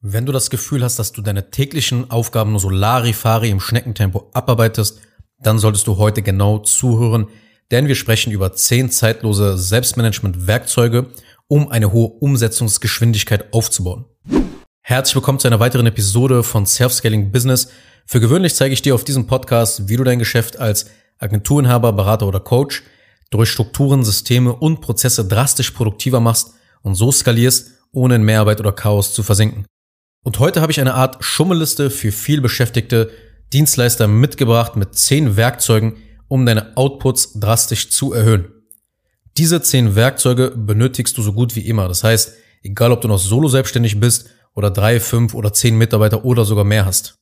Wenn du das Gefühl hast, dass du deine täglichen Aufgaben nur so Larifari im Schneckentempo abarbeitest, dann solltest du heute genau zuhören, denn wir sprechen über zehn zeitlose Selbstmanagement-Werkzeuge, um eine hohe Umsetzungsgeschwindigkeit aufzubauen. Herzlich willkommen zu einer weiteren Episode von Self-Scaling Business. Für gewöhnlich zeige ich dir auf diesem Podcast, wie du dein Geschäft als Agenturinhaber, Berater oder Coach durch Strukturen, Systeme und Prozesse drastisch produktiver machst und so skalierst, ohne in Mehrarbeit oder Chaos zu versinken. Und heute habe ich eine Art Schummelliste für vielbeschäftigte Dienstleister mitgebracht mit zehn Werkzeugen, um deine Outputs drastisch zu erhöhen. Diese zehn Werkzeuge benötigst du so gut wie immer. Das heißt, egal ob du noch solo selbstständig bist oder drei, fünf oder zehn Mitarbeiter oder sogar mehr hast.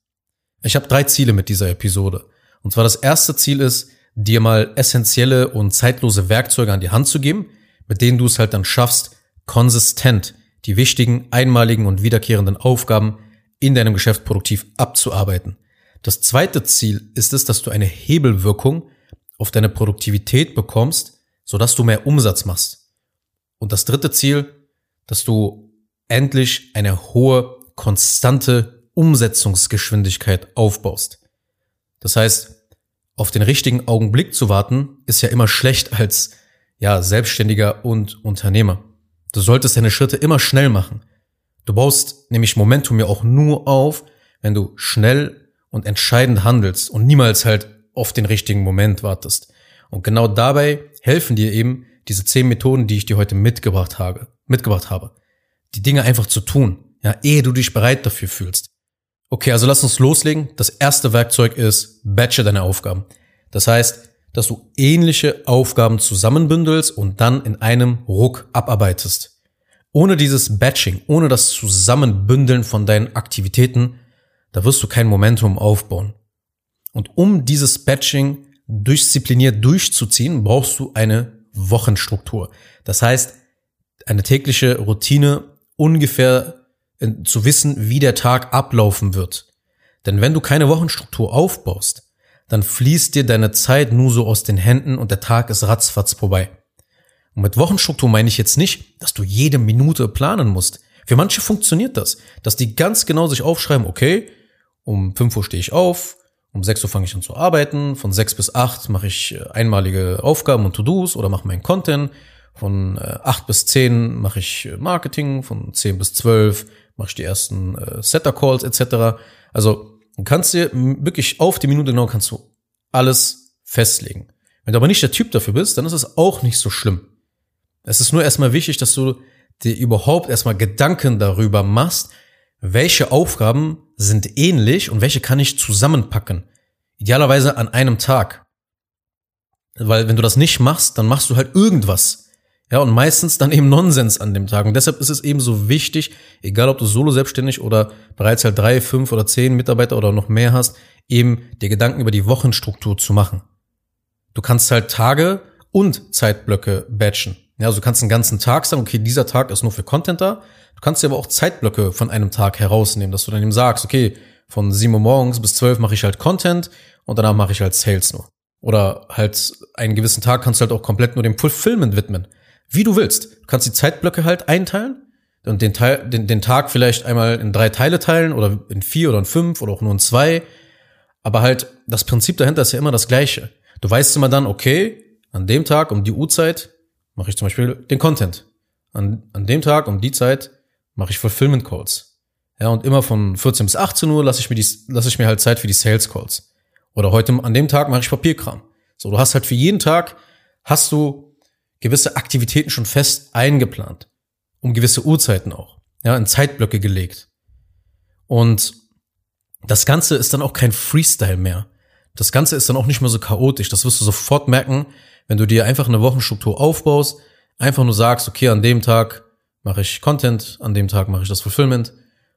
Ich habe drei Ziele mit dieser Episode. Und zwar das erste Ziel ist, dir mal essentielle und zeitlose Werkzeuge an die Hand zu geben, mit denen du es halt dann schaffst, konsistent die wichtigen, einmaligen und wiederkehrenden Aufgaben in deinem Geschäft produktiv abzuarbeiten. Das zweite Ziel ist es, dass du eine Hebelwirkung auf deine Produktivität bekommst, sodass du mehr Umsatz machst. Und das dritte Ziel, dass du endlich eine hohe, konstante Umsetzungsgeschwindigkeit aufbaust. Das heißt, auf den richtigen Augenblick zu warten, ist ja immer schlecht als ja, Selbstständiger und Unternehmer. Du solltest deine Schritte immer schnell machen. Du baust nämlich Momentum ja auch nur auf, wenn du schnell und entscheidend handelst und niemals halt auf den richtigen Moment wartest. Und genau dabei helfen dir eben diese zehn Methoden, die ich dir heute mitgebracht habe, mitgebracht habe. Die Dinge einfach zu tun, ja, ehe du dich bereit dafür fühlst. Okay, also lass uns loslegen. Das erste Werkzeug ist Batche deine Aufgaben. Das heißt, dass du ähnliche Aufgaben zusammenbündelst und dann in einem Ruck abarbeitest. Ohne dieses Batching, ohne das Zusammenbündeln von deinen Aktivitäten, da wirst du kein Momentum aufbauen. Und um dieses Batching diszipliniert durchzuziehen, brauchst du eine Wochenstruktur. Das heißt, eine tägliche Routine ungefähr zu wissen, wie der Tag ablaufen wird. Denn wenn du keine Wochenstruktur aufbaust, dann fließt dir deine Zeit nur so aus den Händen und der Tag ist ratzfatz vorbei. Und mit Wochenstruktur meine ich jetzt nicht, dass du jede Minute planen musst. Für manche funktioniert das, dass die ganz genau sich aufschreiben, okay, um 5 Uhr stehe ich auf, um 6 Uhr fange ich an zu arbeiten, von 6 bis 8 mache ich äh, einmalige Aufgaben und To-Dos oder mache meinen Content, von 8 äh, bis 10 mache ich äh, Marketing, von 10 bis 12 mache ich die ersten Setter-Calls etc. Also Du kannst dir wirklich auf die Minute genau kannst du alles festlegen. Wenn du aber nicht der Typ dafür bist, dann ist es auch nicht so schlimm. Es ist nur erstmal wichtig, dass du dir überhaupt erstmal Gedanken darüber machst, welche Aufgaben sind ähnlich und welche kann ich zusammenpacken. Idealerweise an einem Tag. Weil wenn du das nicht machst, dann machst du halt irgendwas. Ja, und meistens dann eben Nonsens an dem Tag. Und deshalb ist es eben so wichtig, egal ob du solo selbstständig oder bereits halt drei, fünf oder zehn Mitarbeiter oder noch mehr hast, eben dir Gedanken über die Wochenstruktur zu machen. Du kannst halt Tage und Zeitblöcke batchen. Ja, also du kannst einen ganzen Tag sagen, okay, dieser Tag ist nur für Content da. Du kannst dir aber auch Zeitblöcke von einem Tag herausnehmen, dass du dann eben sagst, okay, von sieben Uhr morgens bis zwölf mache ich halt Content und danach mache ich halt Sales nur. Oder halt einen gewissen Tag kannst du halt auch komplett nur dem Fulfillment widmen. Wie du willst. Du kannst die Zeitblöcke halt einteilen und den, Teil, den, den Tag vielleicht einmal in drei Teile teilen oder in vier oder in fünf oder auch nur in zwei. Aber halt, das Prinzip dahinter ist ja immer das gleiche. Du weißt immer dann, okay, an dem Tag um die Uhrzeit mache ich zum Beispiel den Content. An, an dem Tag um die Zeit mache ich Fulfillment Calls. Ja, und immer von 14 bis 18 Uhr lasse ich mir die, lasse ich mir halt Zeit für die Sales Calls. Oder heute an dem Tag mache ich Papierkram. So, du hast halt für jeden Tag hast du gewisse Aktivitäten schon fest eingeplant. Um gewisse Uhrzeiten auch. Ja, in Zeitblöcke gelegt. Und das Ganze ist dann auch kein Freestyle mehr. Das Ganze ist dann auch nicht mehr so chaotisch. Das wirst du sofort merken, wenn du dir einfach eine Wochenstruktur aufbaust, einfach nur sagst, okay, an dem Tag mache ich Content, an dem Tag mache ich das Fulfillment,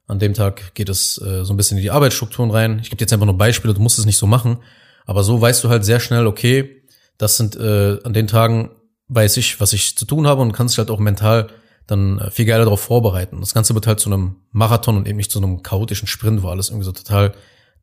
an dem Tag geht es äh, so ein bisschen in die Arbeitsstrukturen rein. Ich gebe dir jetzt einfach nur Beispiele, du musst es nicht so machen, aber so weißt du halt sehr schnell, okay, das sind äh, an den Tagen weiß ich, was ich zu tun habe und kann sich halt auch mental dann äh, viel geiler darauf vorbereiten. Das Ganze wird halt zu einem Marathon und eben nicht zu einem chaotischen Sprint, wo alles irgendwie so total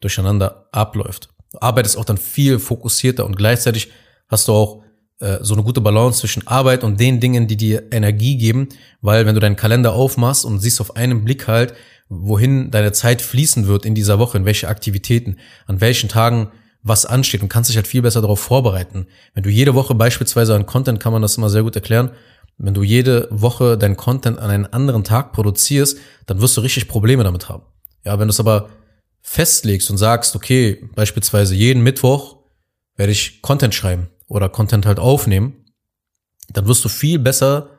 durcheinander abläuft. Du arbeitest auch dann viel fokussierter und gleichzeitig hast du auch äh, so eine gute Balance zwischen Arbeit und den Dingen, die dir Energie geben, weil wenn du deinen Kalender aufmachst und siehst auf einen Blick halt, wohin deine Zeit fließen wird in dieser Woche, in welche Aktivitäten, an welchen Tagen was ansteht und kannst dich halt viel besser darauf vorbereiten. Wenn du jede Woche beispielsweise an Content, kann man das immer sehr gut erklären, wenn du jede Woche dein Content an einen anderen Tag produzierst, dann wirst du richtig Probleme damit haben. Ja, wenn du es aber festlegst und sagst, okay, beispielsweise jeden Mittwoch werde ich Content schreiben oder Content halt aufnehmen, dann wirst du viel besser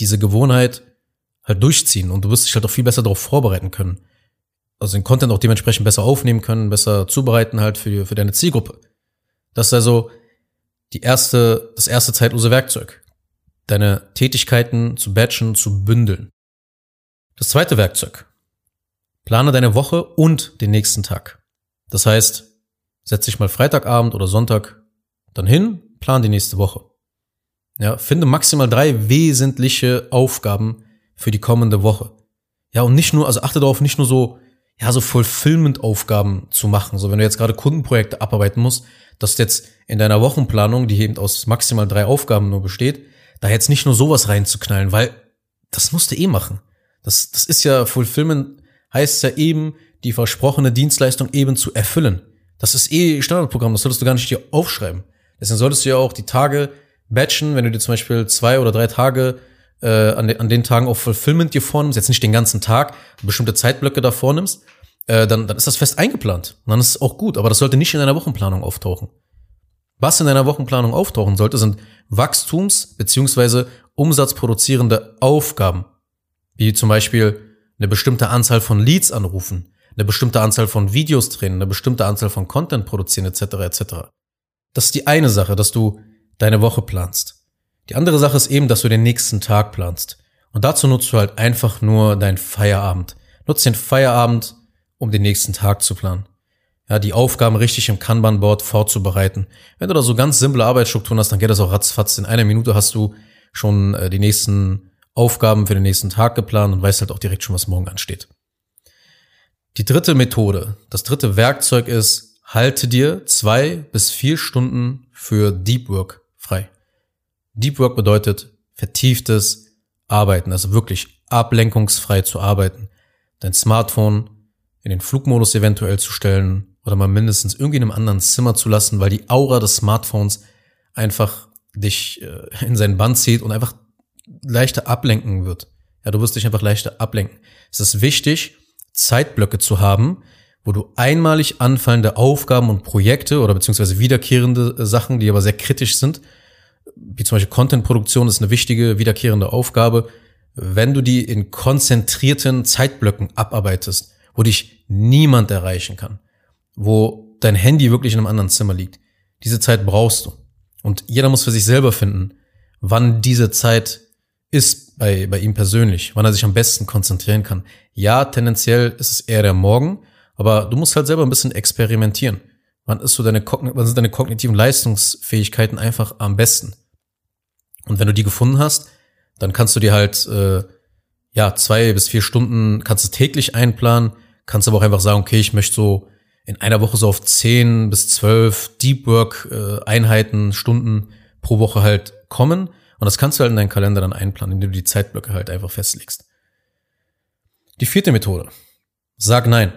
diese Gewohnheit halt durchziehen und du wirst dich halt auch viel besser darauf vorbereiten können. Also den Content auch dementsprechend besser aufnehmen können, besser zubereiten halt für, für deine Zielgruppe. Das ist also die erste, das erste zeitlose Werkzeug. Deine Tätigkeiten zu batchen, zu bündeln. Das zweite Werkzeug. Plane deine Woche und den nächsten Tag. Das heißt, setz dich mal Freitagabend oder Sonntag dann hin, plan die nächste Woche. Ja, finde maximal drei wesentliche Aufgaben für die kommende Woche. Ja, und nicht nur, also achte darauf, nicht nur so, ja, so Fulfillment-Aufgaben zu machen. So, wenn du jetzt gerade Kundenprojekte abarbeiten musst, dass jetzt in deiner Wochenplanung, die eben aus maximal drei Aufgaben nur besteht, da jetzt nicht nur sowas reinzuknallen, weil das musst du eh machen. Das, das ist ja Fulfillment heißt ja eben, die versprochene Dienstleistung eben zu erfüllen. Das ist eh Standardprogramm, das solltest du gar nicht hier aufschreiben. Deswegen solltest du ja auch die Tage batchen, wenn du dir zum Beispiel zwei oder drei Tage äh, an, de, an den Tagen auf Fulfillment dir vornimmst, jetzt nicht den ganzen Tag, bestimmte Zeitblöcke da vornimmst, äh, dann, dann ist das fest eingeplant. Und dann ist es auch gut, aber das sollte nicht in deiner Wochenplanung auftauchen. Was in deiner Wochenplanung auftauchen sollte, sind Wachstums- beziehungsweise umsatzproduzierende Aufgaben. Wie zum Beispiel eine bestimmte Anzahl von Leads anrufen, eine bestimmte Anzahl von Videos drehen, eine bestimmte Anzahl von Content produzieren, etc. etc. Das ist die eine Sache, dass du deine Woche planst. Die andere Sache ist eben, dass du den nächsten Tag planst. Und dazu nutzt du halt einfach nur deinen Feierabend. Nutzt den Feierabend, um den nächsten Tag zu planen. Ja, die Aufgaben richtig im Kanban-Board vorzubereiten. Wenn du da so ganz simple Arbeitsstrukturen hast, dann geht das auch ratzfatz. In einer Minute hast du schon äh, die nächsten Aufgaben für den nächsten Tag geplant und weißt halt auch direkt schon, was morgen ansteht. Die dritte Methode, das dritte Werkzeug ist, halte dir zwei bis vier Stunden für Deep Work frei. Deep Work bedeutet vertieftes Arbeiten, also wirklich ablenkungsfrei zu arbeiten. Dein Smartphone in den Flugmodus eventuell zu stellen oder mal mindestens irgendwie in einem anderen Zimmer zu lassen, weil die Aura des Smartphones einfach dich äh, in seinen Band zieht und einfach leichter ablenken wird. Ja, du wirst dich einfach leichter ablenken. Es ist wichtig, Zeitblöcke zu haben, wo du einmalig anfallende Aufgaben und Projekte oder beziehungsweise wiederkehrende äh, Sachen, die aber sehr kritisch sind, wie zum Beispiel Contentproduktion ist eine wichtige wiederkehrende Aufgabe, wenn du die in konzentrierten Zeitblöcken abarbeitest, wo dich niemand erreichen kann, wo dein Handy wirklich in einem anderen Zimmer liegt. Diese Zeit brauchst du. Und jeder muss für sich selber finden, wann diese Zeit ist bei, bei ihm persönlich, wann er sich am besten konzentrieren kann. Ja, tendenziell ist es eher der Morgen, aber du musst halt selber ein bisschen experimentieren. Wann ist so deine, wann sind deine kognitiven Leistungsfähigkeiten einfach am besten? Und wenn du die gefunden hast, dann kannst du dir halt äh, ja zwei bis vier Stunden kannst du täglich einplanen, kannst aber auch einfach sagen, okay, ich möchte so in einer Woche so auf zehn bis zwölf Deep Work äh, Einheiten, Stunden pro Woche halt kommen und das kannst du halt in deinen Kalender dann einplanen, indem du die Zeitblöcke halt einfach festlegst. Die vierte Methode. Sag nein.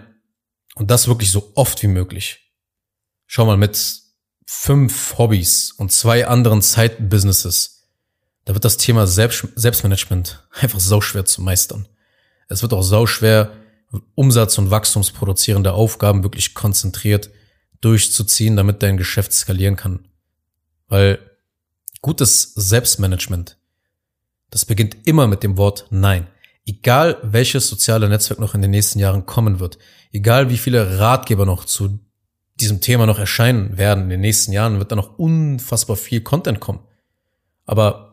Und das wirklich so oft wie möglich. Schau mal, mit fünf Hobbys und zwei anderen Side-Businesses, da wird das Thema Selbst Selbstmanagement einfach sau schwer zu meistern. Es wird auch sau schwer, Umsatz- und wachstumsproduzierende Aufgaben wirklich konzentriert durchzuziehen, damit dein Geschäft skalieren kann. Weil Gutes Selbstmanagement, das beginnt immer mit dem Wort Nein. Egal welches soziale Netzwerk noch in den nächsten Jahren kommen wird, egal wie viele Ratgeber noch zu diesem Thema noch erscheinen werden in den nächsten Jahren, wird da noch unfassbar viel Content kommen. Aber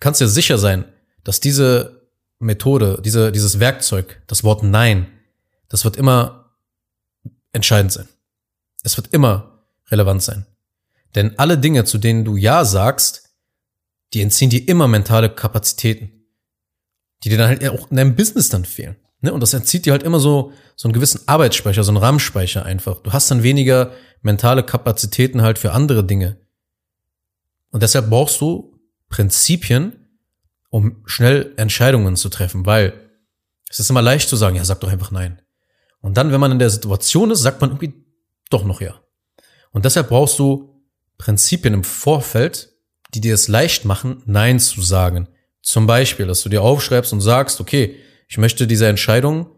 kannst dir sicher sein, dass diese Methode, diese, dieses Werkzeug, das Wort Nein, das wird immer entscheidend sein. Es wird immer relevant sein. Denn alle Dinge, zu denen du Ja sagst, die entziehen dir immer mentale Kapazitäten, die dir dann halt auch in deinem Business dann fehlen. Ne? Und das entzieht dir halt immer so, so einen gewissen Arbeitsspeicher, so einen RAM-Speicher einfach. Du hast dann weniger mentale Kapazitäten halt für andere Dinge. Und deshalb brauchst du Prinzipien, um schnell Entscheidungen zu treffen, weil Es ist immer leicht zu sagen, ja, sag doch einfach nein. Und dann, wenn man in der Situation ist, sagt man irgendwie doch noch ja. Und deshalb brauchst du Prinzipien im Vorfeld, die dir es leicht machen, Nein zu sagen. Zum Beispiel, dass du dir aufschreibst und sagst, okay, ich möchte diese Entscheidung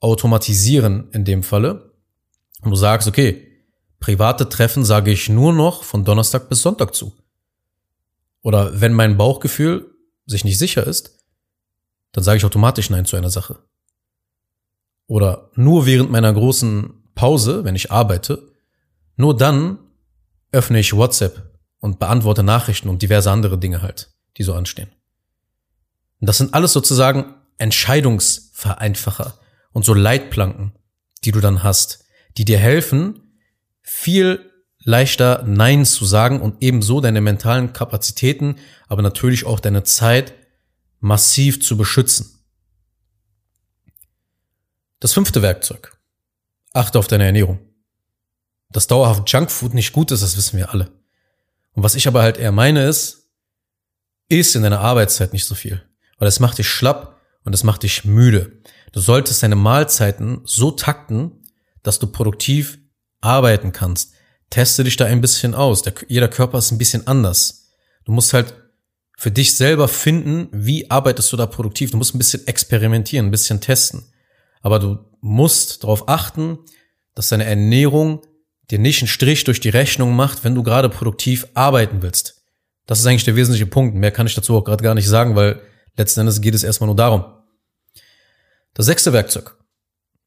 automatisieren in dem Falle. Und du sagst, okay, private Treffen sage ich nur noch von Donnerstag bis Sonntag zu. Oder wenn mein Bauchgefühl sich nicht sicher ist, dann sage ich automatisch Nein zu einer Sache. Oder nur während meiner großen Pause, wenn ich arbeite, nur dann öffne ich WhatsApp und beantworte Nachrichten und diverse andere Dinge halt, die so anstehen. Und das sind alles sozusagen Entscheidungsvereinfacher und so Leitplanken, die du dann hast, die dir helfen, viel leichter Nein zu sagen und ebenso deine mentalen Kapazitäten, aber natürlich auch deine Zeit massiv zu beschützen. Das fünfte Werkzeug. Achte auf deine Ernährung. Dass dauerhaft Junkfood nicht gut ist, das wissen wir alle. Und was ich aber halt eher meine ist, isst in deiner Arbeitszeit nicht so viel. Weil es macht dich schlapp und es macht dich müde. Du solltest deine Mahlzeiten so takten, dass du produktiv arbeiten kannst. Teste dich da ein bisschen aus. Der, jeder Körper ist ein bisschen anders. Du musst halt für dich selber finden, wie arbeitest du da produktiv. Du musst ein bisschen experimentieren, ein bisschen testen. Aber du musst darauf achten, dass deine Ernährung dir nicht einen Strich durch die Rechnung macht, wenn du gerade produktiv arbeiten willst. Das ist eigentlich der wesentliche Punkt. Mehr kann ich dazu auch gerade gar nicht sagen, weil letzten Endes geht es erstmal nur darum. Das sechste Werkzeug.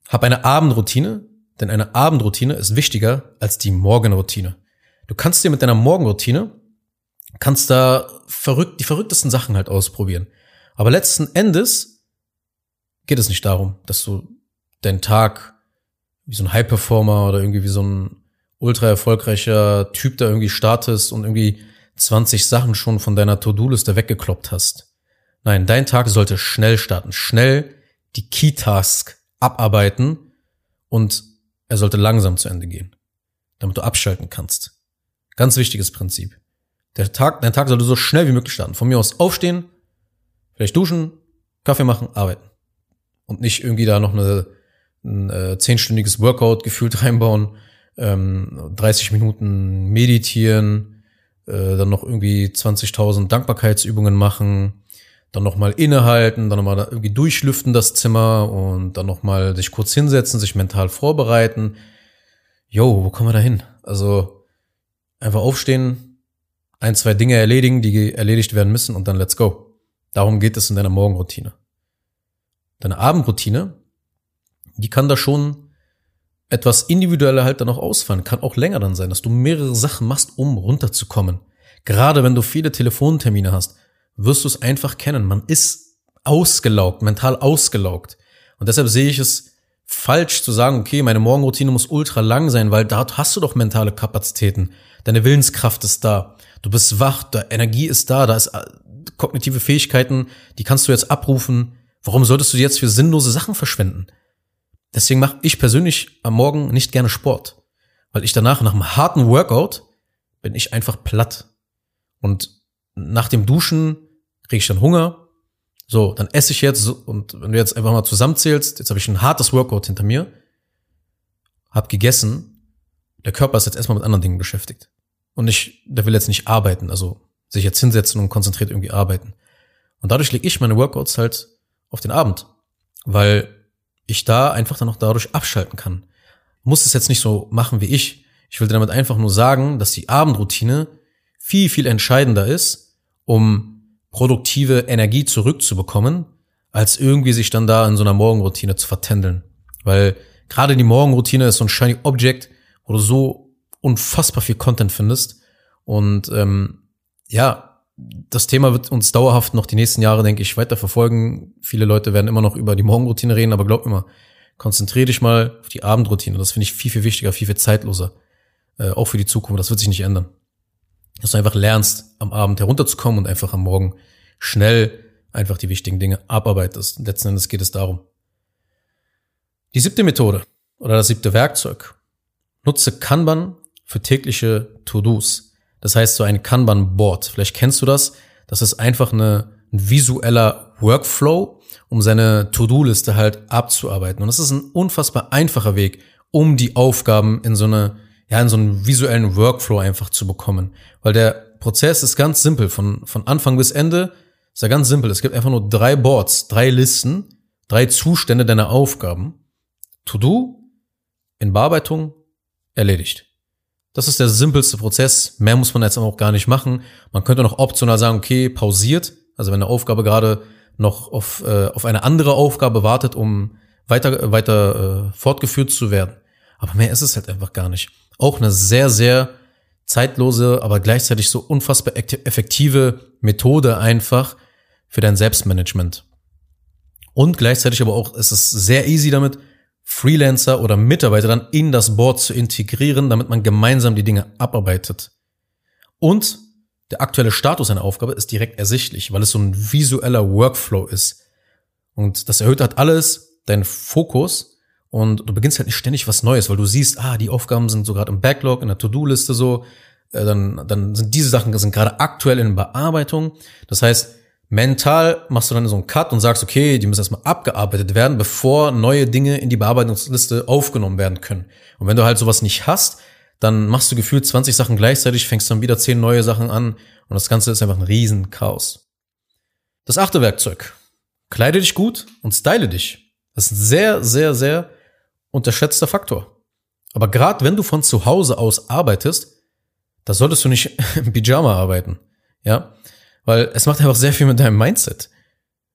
Hab eine Abendroutine, denn eine Abendroutine ist wichtiger als die Morgenroutine. Du kannst dir mit deiner Morgenroutine, kannst da verrückt, die verrücktesten Sachen halt ausprobieren. Aber letzten Endes geht es nicht darum, dass du deinen Tag wie so ein High-Performer oder irgendwie wie so ein ultra erfolgreicher Typ da irgendwie startest und irgendwie 20 Sachen schon von deiner To-Do-Liste weggekloppt hast. Nein, dein Tag sollte schnell starten, schnell die Key-Task abarbeiten und er sollte langsam zu Ende gehen, damit du abschalten kannst. Ganz wichtiges Prinzip. Der Tag, dein Tag sollte so schnell wie möglich starten. Von mir aus aufstehen, vielleicht duschen, Kaffee machen, arbeiten. Und nicht irgendwie da noch eine, ein äh, zehnstündiges Workout gefühlt reinbauen, ähm, 30 Minuten meditieren, äh, dann noch irgendwie 20.000 Dankbarkeitsübungen machen, dann nochmal innehalten, dann nochmal irgendwie durchlüften das Zimmer und dann nochmal sich kurz hinsetzen, sich mental vorbereiten. Jo, wo kommen wir da hin? Also einfach aufstehen, ein, zwei Dinge erledigen, die erledigt werden müssen und dann let's go. Darum geht es in deiner Morgenroutine. Deine Abendroutine, die kann da schon etwas individueller halt dann auch ausfallen. Kann auch länger dann sein, dass du mehrere Sachen machst, um runterzukommen. Gerade wenn du viele Telefontermine hast wirst du es einfach kennen. Man ist ausgelaugt, mental ausgelaugt. Und deshalb sehe ich es falsch zu sagen, okay, meine Morgenroutine muss ultra lang sein, weil dort hast du doch mentale Kapazitäten. Deine Willenskraft ist da. Du bist wach, da Energie ist da, da ist äh, kognitive Fähigkeiten, die kannst du jetzt abrufen. Warum solltest du jetzt für sinnlose Sachen verschwenden? Deswegen mache ich persönlich am Morgen nicht gerne Sport, weil ich danach nach einem harten Workout bin ich einfach platt. Und nach dem Duschen kriege ich dann Hunger. So, dann esse ich jetzt und wenn du jetzt einfach mal zusammenzählst, jetzt habe ich ein hartes Workout hinter mir, hab gegessen, der Körper ist jetzt erstmal mit anderen Dingen beschäftigt. Und ich, der will jetzt nicht arbeiten, also sich jetzt hinsetzen und konzentriert irgendwie arbeiten. Und dadurch lege ich meine Workouts halt auf den Abend, weil ich da einfach dann auch dadurch abschalten kann. Muss es jetzt nicht so machen wie ich. Ich will damit einfach nur sagen, dass die Abendroutine viel, viel entscheidender ist, um produktive Energie zurückzubekommen, als irgendwie sich dann da in so einer Morgenroutine zu vertändeln. Weil gerade die Morgenroutine ist so ein shiny Object, wo du so unfassbar viel Content findest. Und ähm, ja, das Thema wird uns dauerhaft noch die nächsten Jahre, denke ich, weiter verfolgen. Viele Leute werden immer noch über die Morgenroutine reden, aber glaub immer, konzentriere dich mal auf die Abendroutine. Das finde ich viel, viel wichtiger, viel, viel zeitloser. Äh, auch für die Zukunft. Das wird sich nicht ändern dass du einfach lernst, am Abend herunterzukommen und einfach am Morgen schnell einfach die wichtigen Dinge abarbeitest. Letzten Endes geht es darum. Die siebte Methode oder das siebte Werkzeug. Nutze Kanban für tägliche To-Dos. Das heißt so ein Kanban-Board. Vielleicht kennst du das. Das ist einfach eine, ein visueller Workflow, um seine To-Do-Liste halt abzuarbeiten. Und das ist ein unfassbar einfacher Weg, um die Aufgaben in so eine, ja, in so einen visuellen Workflow einfach zu bekommen. Weil der Prozess ist ganz simpel. Von, von Anfang bis Ende ist ja ganz simpel. Es gibt einfach nur drei Boards, drei Listen, drei Zustände deiner Aufgaben. To-Do, in Bearbeitung, erledigt. Das ist der simpelste Prozess. Mehr muss man jetzt auch gar nicht machen. Man könnte noch optional sagen, okay, pausiert. Also wenn eine Aufgabe gerade noch auf, äh, auf eine andere Aufgabe wartet, um weiter, weiter äh, fortgeführt zu werden. Aber mehr ist es halt einfach gar nicht. Auch eine sehr, sehr zeitlose, aber gleichzeitig so unfassbar effektive Methode einfach für dein Selbstmanagement. Und gleichzeitig aber auch ist es sehr easy damit, Freelancer oder Mitarbeiter dann in das Board zu integrieren, damit man gemeinsam die Dinge abarbeitet. Und der aktuelle Status einer Aufgabe ist direkt ersichtlich, weil es so ein visueller Workflow ist. Und das erhöht halt alles deinen Fokus und du beginnst halt nicht ständig was Neues, weil du siehst, ah, die Aufgaben sind so gerade im Backlog, in der To-Do-Liste so, äh, dann, dann sind diese Sachen sind gerade aktuell in Bearbeitung. Das heißt, Mental machst du dann so einen Cut und sagst, okay, die müssen erstmal abgearbeitet werden, bevor neue Dinge in die Bearbeitungsliste aufgenommen werden können. Und wenn du halt sowas nicht hast, dann machst du gefühlt 20 Sachen gleichzeitig, fängst dann wieder 10 neue Sachen an und das Ganze ist einfach ein Riesenchaos. Das achte Werkzeug. Kleide dich gut und style dich. Das ist sehr, sehr, sehr unterschätzter Faktor. Aber gerade wenn du von zu Hause aus arbeitest, da solltest du nicht im Pyjama arbeiten. Ja, weil es macht einfach sehr viel mit deinem Mindset.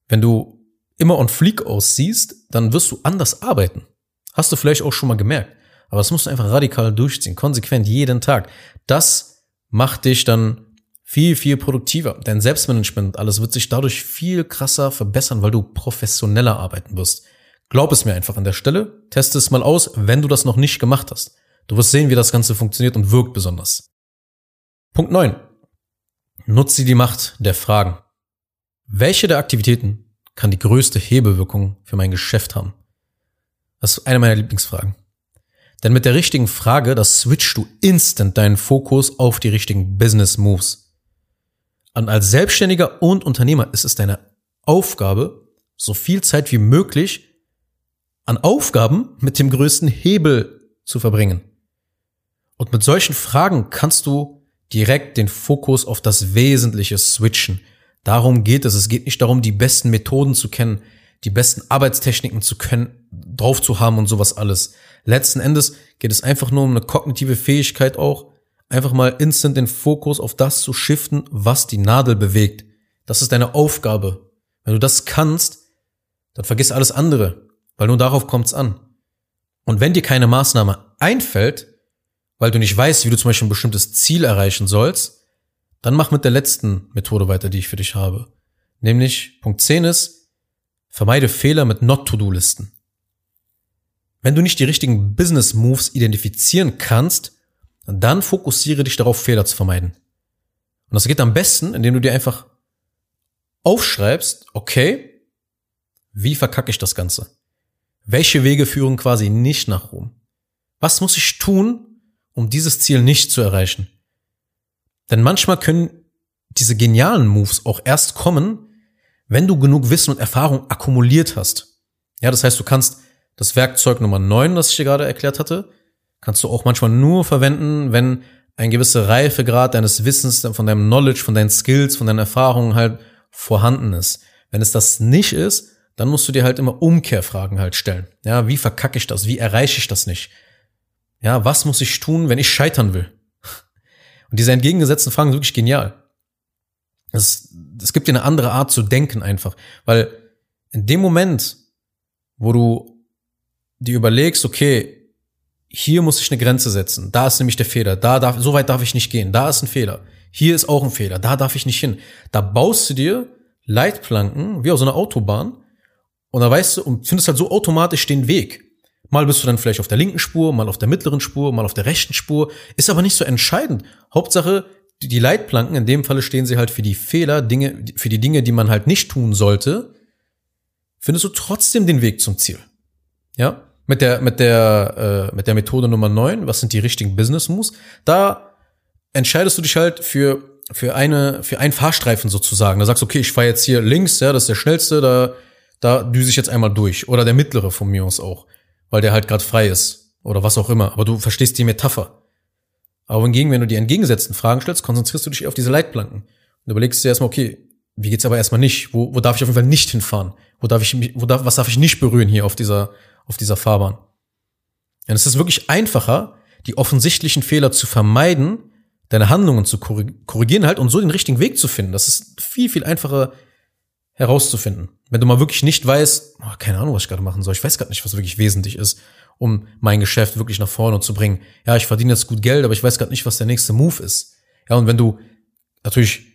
Wenn du immer on fleek aussiehst, dann wirst du anders arbeiten. Hast du vielleicht auch schon mal gemerkt. Aber das musst du einfach radikal durchziehen, konsequent jeden Tag. Das macht dich dann viel, viel produktiver. Dein Selbstmanagement alles wird sich dadurch viel krasser verbessern, weil du professioneller arbeiten wirst. Glaub es mir einfach an der Stelle. Teste es mal aus, wenn du das noch nicht gemacht hast. Du wirst sehen, wie das Ganze funktioniert und wirkt besonders. Punkt 9. Nutze die Macht der Fragen. Welche der Aktivitäten kann die größte Hebelwirkung für mein Geschäft haben? Das ist eine meiner Lieblingsfragen. Denn mit der richtigen Frage, das switchst du instant deinen Fokus auf die richtigen Business Moves. Und als Selbstständiger und Unternehmer ist es deine Aufgabe, so viel Zeit wie möglich an Aufgaben mit dem größten Hebel zu verbringen. Und mit solchen Fragen kannst du direkt den Fokus auf das Wesentliche switchen. Darum geht es. Es geht nicht darum, die besten Methoden zu kennen, die besten Arbeitstechniken zu können, drauf zu haben und sowas alles. Letzten Endes geht es einfach nur um eine kognitive Fähigkeit auch, einfach mal instant den Fokus auf das zu shiften, was die Nadel bewegt. Das ist deine Aufgabe. Wenn du das kannst, dann vergiss alles andere, weil nur darauf kommt's an. Und wenn dir keine Maßnahme einfällt, weil du nicht weißt, wie du zum Beispiel ein bestimmtes Ziel erreichen sollst, dann mach mit der letzten Methode weiter, die ich für dich habe. Nämlich Punkt 10 ist, vermeide Fehler mit Not-to-Do-Listen. Wenn du nicht die richtigen Business Moves identifizieren kannst, dann fokussiere dich darauf, Fehler zu vermeiden. Und das geht am besten, indem du dir einfach aufschreibst, okay, wie verkacke ich das Ganze? Welche Wege führen quasi nicht nach Rom? Was muss ich tun, um dieses Ziel nicht zu erreichen. Denn manchmal können diese genialen Moves auch erst kommen, wenn du genug Wissen und Erfahrung akkumuliert hast. Ja, das heißt, du kannst das Werkzeug Nummer 9, das ich dir gerade erklärt hatte, kannst du auch manchmal nur verwenden, wenn ein gewisser Reifegrad deines Wissens, von deinem Knowledge, von deinen Skills, von deinen Erfahrungen halt vorhanden ist. Wenn es das nicht ist, dann musst du dir halt immer Umkehrfragen halt stellen. Ja, wie verkacke ich das? Wie erreiche ich das nicht? Ja, was muss ich tun, wenn ich scheitern will? Und diese entgegengesetzten Fragen sind wirklich genial. Es, es gibt dir eine andere Art zu denken einfach. Weil in dem Moment, wo du dir überlegst, okay, hier muss ich eine Grenze setzen, da ist nämlich der Fehler, da darf, so weit darf ich nicht gehen, da ist ein Fehler, hier ist auch ein Fehler, da darf ich nicht hin. Da baust du dir Leitplanken, wie auf so einer Autobahn, und da weißt du, und findest halt so automatisch den Weg. Mal bist du dann vielleicht auf der linken Spur, mal auf der mittleren Spur, mal auf der rechten Spur. Ist aber nicht so entscheidend. Hauptsache, die Leitplanken, in dem Falle stehen sie halt für die Fehler, Dinge, für die Dinge, die man halt nicht tun sollte, findest du trotzdem den Weg zum Ziel. Ja? Mit der, mit der, äh, mit der Methode Nummer 9, was sind die richtigen Business Moves? Da entscheidest du dich halt für für eine, für einen Fahrstreifen sozusagen. Da sagst du, okay, ich fahre jetzt hier links, ja, das ist der schnellste, da, da düse ich jetzt einmal durch. Oder der mittlere von mir aus auch, weil der halt gerade frei ist. Oder was auch immer. Aber du verstehst die Metapher. Aber hingegen, wenn du die entgegengesetzten Fragen stellst, konzentrierst du dich auf diese Leitplanken. Und überlegst dir erstmal, okay, wie geht's aber erstmal nicht? Wo, wo darf ich auf jeden Fall nicht hinfahren? Wo darf ich, wo darf, was darf ich nicht berühren hier auf dieser, auf dieser Fahrbahn? Und es ist wirklich einfacher, die offensichtlichen Fehler zu vermeiden, deine Handlungen zu korrigieren halt und so den richtigen Weg zu finden. Das ist viel, viel einfacher herauszufinden. Wenn du mal wirklich nicht weißt, oh, keine Ahnung, was ich gerade machen soll, ich weiß gerade nicht, was wirklich wesentlich ist, um mein Geschäft wirklich nach vorne zu bringen. Ja, ich verdiene jetzt gut Geld, aber ich weiß gerade nicht, was der nächste Move ist. Ja, und wenn du natürlich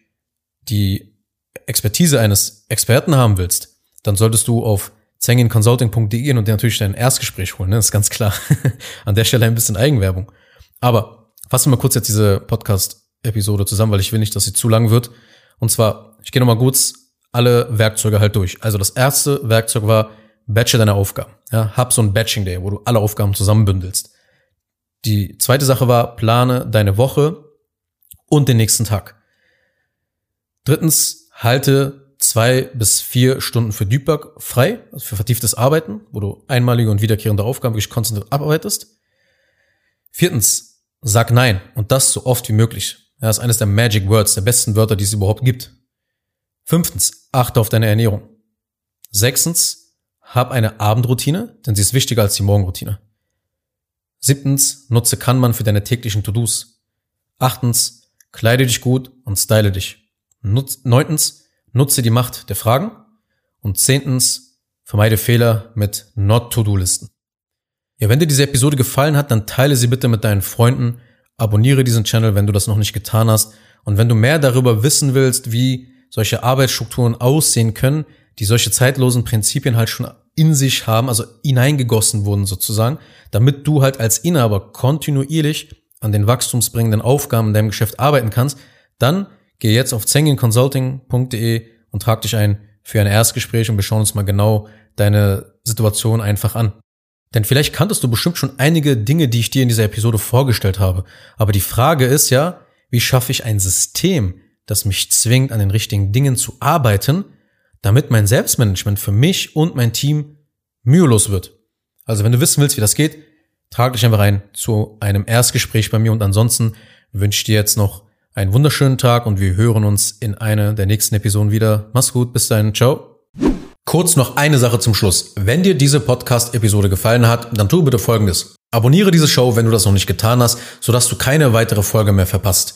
die Expertise eines Experten haben willst, dann solltest du auf zenginconsulting.de gehen und dir natürlich dein Erstgespräch holen, ne? Das ist ganz klar. An der Stelle ein bisschen Eigenwerbung. Aber fassen wir mal kurz jetzt diese Podcast-Episode zusammen, weil ich will nicht, dass sie zu lang wird. Und zwar, ich gehe nochmal kurz alle Werkzeuge halt durch. Also das erste Werkzeug war, batche deine Aufgaben. Ja, hab so ein Batching Day, wo du alle Aufgaben zusammenbündelst. Die zweite Sache war, plane deine Woche und den nächsten Tag. Drittens, halte zwei bis vier Stunden für Deep frei, also für vertieftes Arbeiten, wo du einmalige und wiederkehrende Aufgaben wirklich konzentriert abarbeitest. Viertens, Sag nein und das so oft wie möglich. Das ist eines der Magic Words, der besten Wörter, die es überhaupt gibt. Fünftens, achte auf deine Ernährung. Sechstens, hab eine Abendroutine, denn sie ist wichtiger als die Morgenroutine. Siebtens, nutze Kanban für deine täglichen To-Dos. Achtens, kleide dich gut und style dich. Nutz, neuntens, nutze die Macht der Fragen. Und zehntens, vermeide Fehler mit Not-To-Do-Listen. Ja, wenn dir diese Episode gefallen hat, dann teile sie bitte mit deinen Freunden, abonniere diesen Channel, wenn du das noch nicht getan hast. Und wenn du mehr darüber wissen willst, wie solche Arbeitsstrukturen aussehen können, die solche zeitlosen Prinzipien halt schon in sich haben, also hineingegossen wurden sozusagen, damit du halt als Inhaber kontinuierlich an den wachstumsbringenden Aufgaben in deinem Geschäft arbeiten kannst, dann geh jetzt auf zenginconsulting.de und trag dich ein für ein Erstgespräch und wir schauen uns mal genau deine Situation einfach an. Denn vielleicht kanntest du bestimmt schon einige Dinge, die ich dir in dieser Episode vorgestellt habe. Aber die Frage ist ja, wie schaffe ich ein System, das mich zwingt, an den richtigen Dingen zu arbeiten, damit mein Selbstmanagement für mich und mein Team mühelos wird. Also wenn du wissen willst, wie das geht, trag dich einfach ein zu einem Erstgespräch bei mir und ansonsten wünsche ich dir jetzt noch einen wunderschönen Tag und wir hören uns in einer der nächsten Episoden wieder. Mach's gut, bis dahin, ciao. Kurz noch eine Sache zum Schluss. Wenn dir diese Podcast-Episode gefallen hat, dann tu bitte Folgendes. Abonniere diese Show, wenn du das noch nicht getan hast, sodass du keine weitere Folge mehr verpasst.